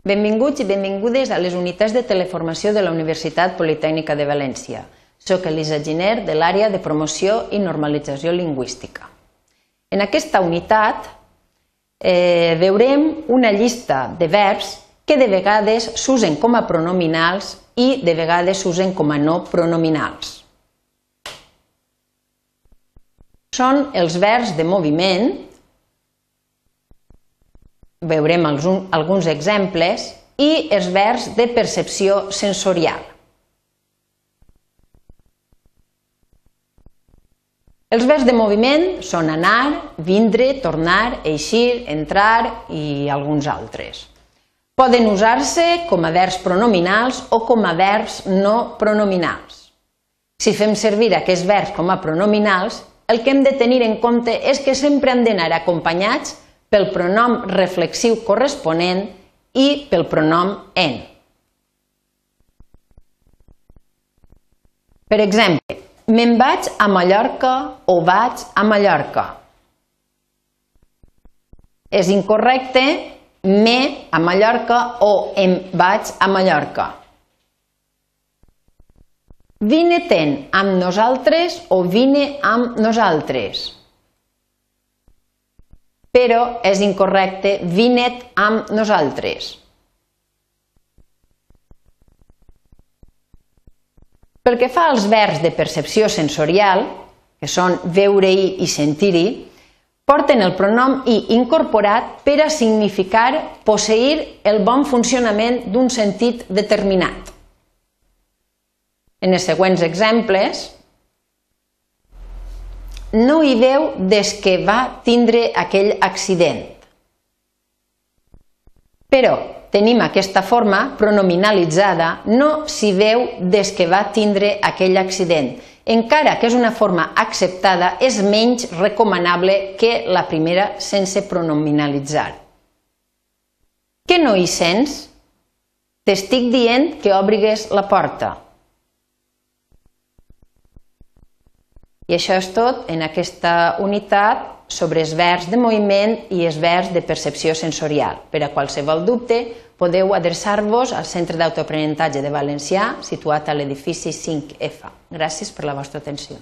Benvinguts i benvingudes a les unitats de teleformació de la Universitat Politècnica de València. Soc Elisa Giner, de l'àrea de promoció i normalització lingüística. En aquesta unitat eh, veurem una llista de verbs que de vegades s'usen com a pronominals i de vegades s'usen com a no pronominals. Són els verbs de moviment, veurem alguns exemples, i els verbs de percepció sensorial. Els verbs de moviment són anar, vindre, tornar, eixir, entrar i alguns altres. Poden usar-se com a verbs pronominals o com a verbs no pronominals. Si fem servir aquests verbs com a pronominals, el que hem de tenir en compte és que sempre han d'anar acompanyats pel pronom reflexiu corresponent i pel pronom en. Per exemple, me'n vaig a Mallorca o vaig a Mallorca. És incorrecte me a Mallorca o em vaig a Mallorca. Vine-te'n amb nosaltres o vine amb nosaltres. Però és incorrecte vine't amb nosaltres. Pel que fa als verbs de percepció sensorial, que són veure-hi i sentir-hi, porten el pronom i incorporat per a significar posseir el bon funcionament d'un sentit determinat. En els següents exemples, no hi veu des que va tindre aquell accident. Però tenim aquesta forma pronominalitzada, no s'hi veu des que va tindre aquell accident, encara que és una forma acceptada, és menys recomanable que la primera sense pronominalitzar. Què no hi sents? T'estic dient que obrigues la porta. I això és tot en aquesta unitat sobre els verbs de moviment i els verbs de percepció sensorial. Per a qualsevol dubte, podeu adreçar-vos al Centre d'Autoaprenentatge de Valencià, situat a l'edifici 5F. Gràcies per la vostra atenció.